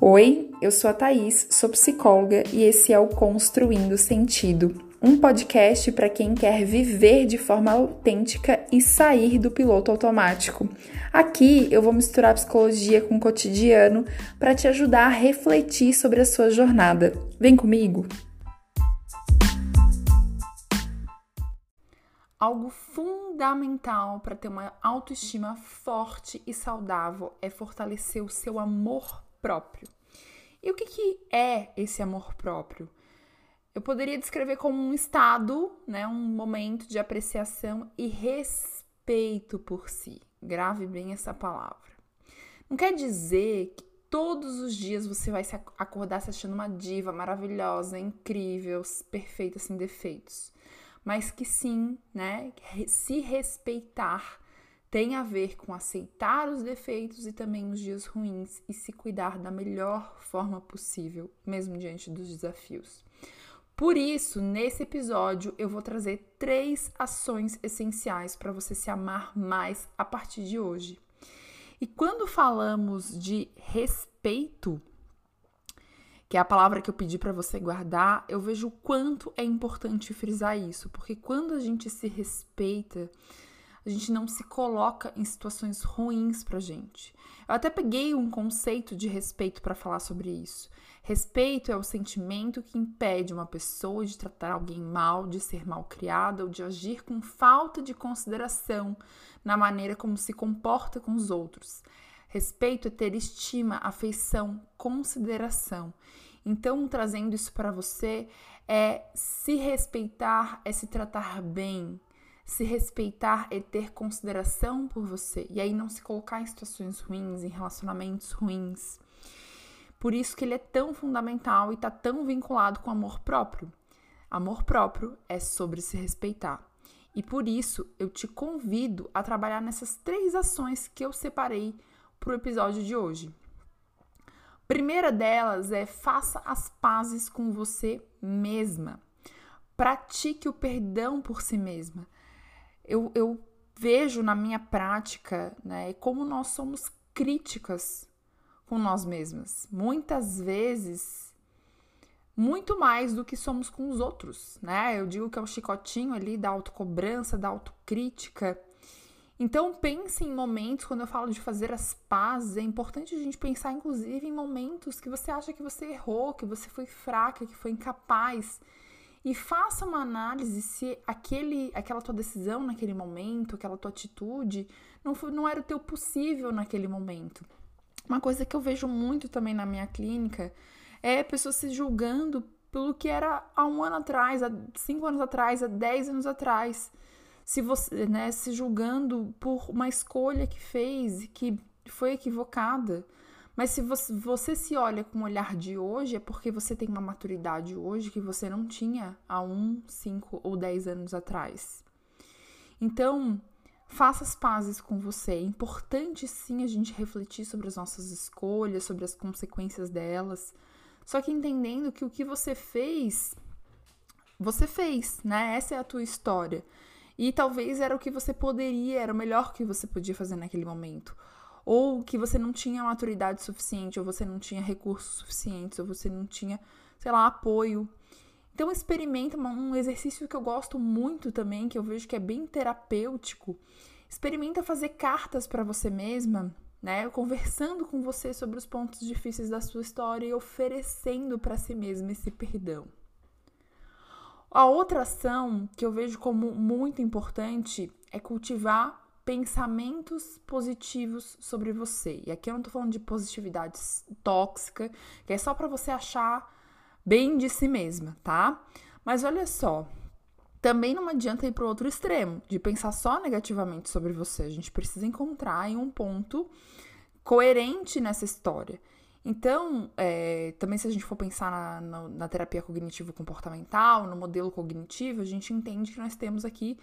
Oi, eu sou a Thaís, sou psicóloga e esse é o Construindo Sentido, um podcast para quem quer viver de forma autêntica e sair do piloto automático. Aqui eu vou misturar psicologia com o cotidiano para te ajudar a refletir sobre a sua jornada. Vem comigo! Algo fundamental para ter uma autoestima forte e saudável é fortalecer o seu amor próprio. E o que, que é esse amor próprio? Eu poderia descrever como um estado, né, um momento de apreciação e respeito por si. Grave bem essa palavra. Não quer dizer que todos os dias você vai se acordar se achando uma diva maravilhosa, incrível, perfeita, sem defeitos. Mas que sim, né, se respeitar tem a ver com aceitar os defeitos e também os dias ruins e se cuidar da melhor forma possível, mesmo diante dos desafios. Por isso, nesse episódio, eu vou trazer três ações essenciais para você se amar mais a partir de hoje. E quando falamos de respeito, que é a palavra que eu pedi para você guardar, eu vejo o quanto é importante frisar isso, porque quando a gente se respeita, a gente não se coloca em situações ruins pra gente. Eu até peguei um conceito de respeito para falar sobre isso. Respeito é o sentimento que impede uma pessoa de tratar alguém mal, de ser mal criada ou de agir com falta de consideração na maneira como se comporta com os outros. Respeito é ter estima, afeição, consideração. Então, trazendo isso para você, é se respeitar, é se tratar bem, se respeitar é ter consideração por você e aí não se colocar em situações ruins, em relacionamentos ruins. Por isso que ele é tão fundamental e está tão vinculado com amor próprio. Amor próprio é sobre se respeitar. E por isso eu te convido a trabalhar nessas três ações que eu separei para o episódio de hoje. Primeira delas é faça as pazes com você mesma. Pratique o perdão por si mesma eu, eu vejo na minha prática né, como nós somos críticas com nós mesmas. Muitas vezes, muito mais do que somos com os outros, né? Eu digo que é o chicotinho ali da autocobrança, da autocrítica. Então, pense em momentos, quando eu falo de fazer as pazes, é importante a gente pensar, inclusive, em momentos que você acha que você errou, que você foi fraca, que foi incapaz e faça uma análise se aquele, aquela tua decisão naquele momento, aquela tua atitude, não, foi, não era o teu possível naquele momento. Uma coisa que eu vejo muito também na minha clínica é pessoas se julgando pelo que era há um ano atrás, há cinco anos atrás, há dez anos atrás. Se você, né, se julgando por uma escolha que fez que foi equivocada. Mas se você, você se olha com o olhar de hoje, é porque você tem uma maturidade hoje que você não tinha há um, cinco ou dez anos atrás. Então, faça as pazes com você. É importante sim a gente refletir sobre as nossas escolhas, sobre as consequências delas. Só que entendendo que o que você fez, você fez, né? Essa é a tua história. E talvez era o que você poderia, era o melhor que você podia fazer naquele momento ou que você não tinha maturidade suficiente, ou você não tinha recursos suficientes, ou você não tinha, sei lá, apoio. Então experimenta um exercício que eu gosto muito também, que eu vejo que é bem terapêutico. Experimenta fazer cartas para você mesma, né? Conversando com você sobre os pontos difíceis da sua história e oferecendo para si mesma esse perdão. A outra ação que eu vejo como muito importante é cultivar pensamentos positivos sobre você. E aqui eu não tô falando de positividade tóxica, que é só para você achar bem de si mesma, tá? Mas olha só, também não adianta ir para o outro extremo, de pensar só negativamente sobre você. A gente precisa encontrar um ponto coerente nessa história. Então, é, também se a gente for pensar na, na, na terapia cognitivo-comportamental, no modelo cognitivo, a gente entende que nós temos aqui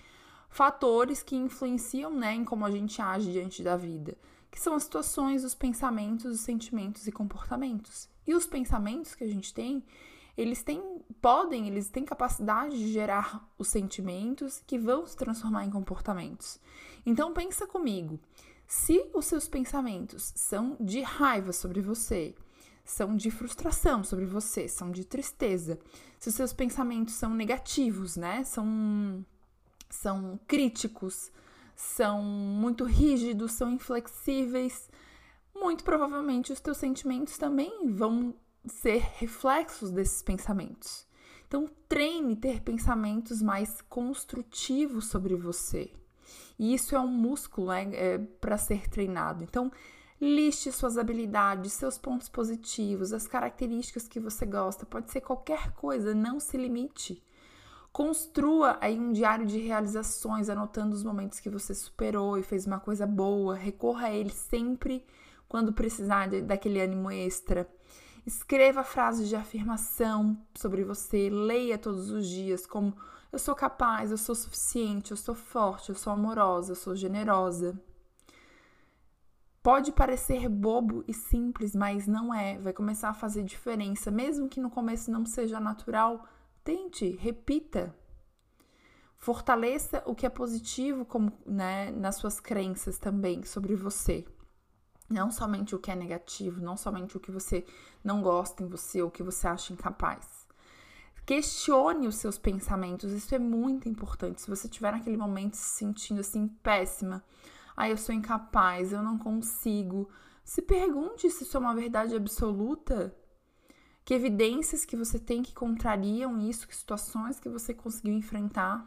fatores que influenciam né, em como a gente age diante da vida, que são as situações, os pensamentos, os sentimentos e comportamentos. E os pensamentos que a gente tem, eles têm, podem, eles têm capacidade de gerar os sentimentos que vão se transformar em comportamentos. Então pensa comigo, se os seus pensamentos são de raiva sobre você, são de frustração sobre você, são de tristeza. Se os seus pensamentos são negativos, né? São, são críticos, são muito rígidos, são inflexíveis, muito provavelmente os teus sentimentos também vão ser reflexos desses pensamentos. Então, treine ter pensamentos mais construtivos sobre você. E isso é um músculo né, é, para ser treinado. Então, liste suas habilidades, seus pontos positivos, as características que você gosta. Pode ser qualquer coisa, não se limite. Construa aí um diário de realizações, anotando os momentos que você superou e fez uma coisa boa. Recorra a ele sempre quando precisar de, daquele ânimo extra. Escreva frases de afirmação sobre você, leia todos os dias como eu sou capaz, eu sou suficiente, eu sou forte, eu sou amorosa, eu sou generosa. Pode parecer bobo e simples, mas não é. Vai começar a fazer diferença, mesmo que no começo não seja natural Tente, repita. Fortaleça o que é positivo como, né, nas suas crenças também sobre você. Não somente o que é negativo, não somente o que você não gosta em você ou o que você acha incapaz. Questione os seus pensamentos, isso é muito importante. Se você estiver naquele momento se sentindo assim péssima, ah, eu sou incapaz, eu não consigo, se pergunte se isso é uma verdade absoluta que evidências que você tem que contrariam isso, que situações que você conseguiu enfrentar.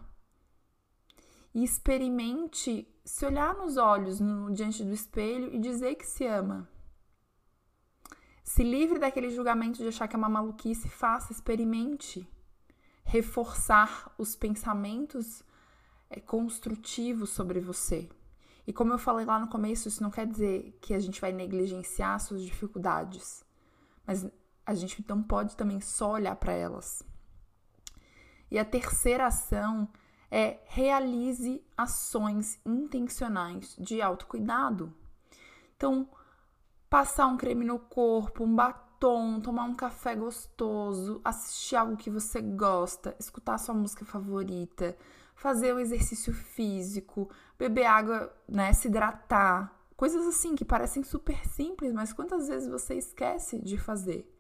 E experimente se olhar nos olhos no, diante do espelho e dizer que se ama. Se livre daquele julgamento de achar que é uma maluquice, faça, experimente. Reforçar os pensamentos é, construtivos sobre você. E como eu falei lá no começo, isso não quer dizer que a gente vai negligenciar suas dificuldades, mas a gente não pode também só olhar para elas. E a terceira ação é realize ações intencionais de autocuidado. Então, passar um creme no corpo, um batom, tomar um café gostoso, assistir algo que você gosta, escutar sua música favorita, fazer o exercício físico, beber água, né, se hidratar, coisas assim que parecem super simples, mas quantas vezes você esquece de fazer?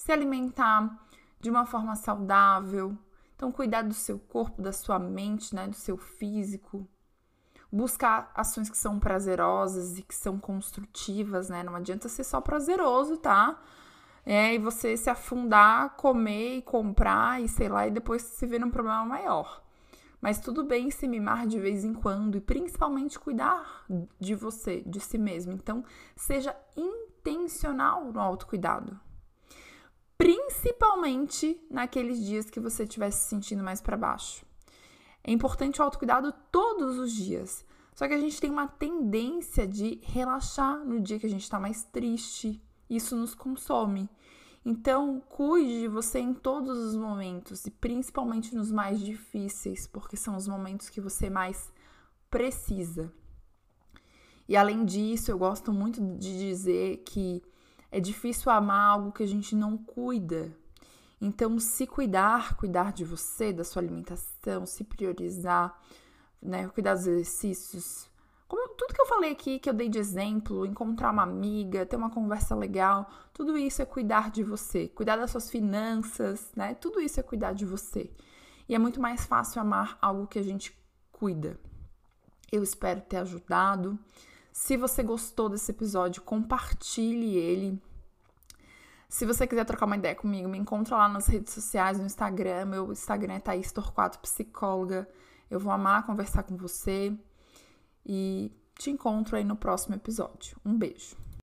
Se alimentar de uma forma saudável. Então, cuidar do seu corpo, da sua mente, né, do seu físico. Buscar ações que são prazerosas e que são construtivas, né? Não adianta ser só prazeroso, tá? É, e você se afundar, comer e comprar e sei lá, e depois se ver num problema maior. Mas tudo bem se mimar de vez em quando e principalmente cuidar de você, de si mesmo. Então, seja intencional no autocuidado principalmente naqueles dias que você estiver se sentindo mais para baixo. É importante o autocuidado todos os dias. Só que a gente tem uma tendência de relaxar no dia que a gente está mais triste. Isso nos consome. Então, cuide de você em todos os momentos e principalmente nos mais difíceis, porque são os momentos que você mais precisa. E além disso, eu gosto muito de dizer que é difícil amar algo que a gente não cuida. Então, se cuidar, cuidar de você, da sua alimentação, se priorizar, né, cuidar dos exercícios, como tudo que eu falei aqui, que eu dei de exemplo, encontrar uma amiga, ter uma conversa legal, tudo isso é cuidar de você, cuidar das suas finanças, né? Tudo isso é cuidar de você. E é muito mais fácil amar algo que a gente cuida. Eu espero ter ajudado. Se você gostou desse episódio, compartilhe ele. Se você quiser trocar uma ideia comigo, me encontra lá nas redes sociais, no Instagram. Meu Instagram é Thaís Torquato Psicóloga. Eu vou amar conversar com você. E te encontro aí no próximo episódio. Um beijo.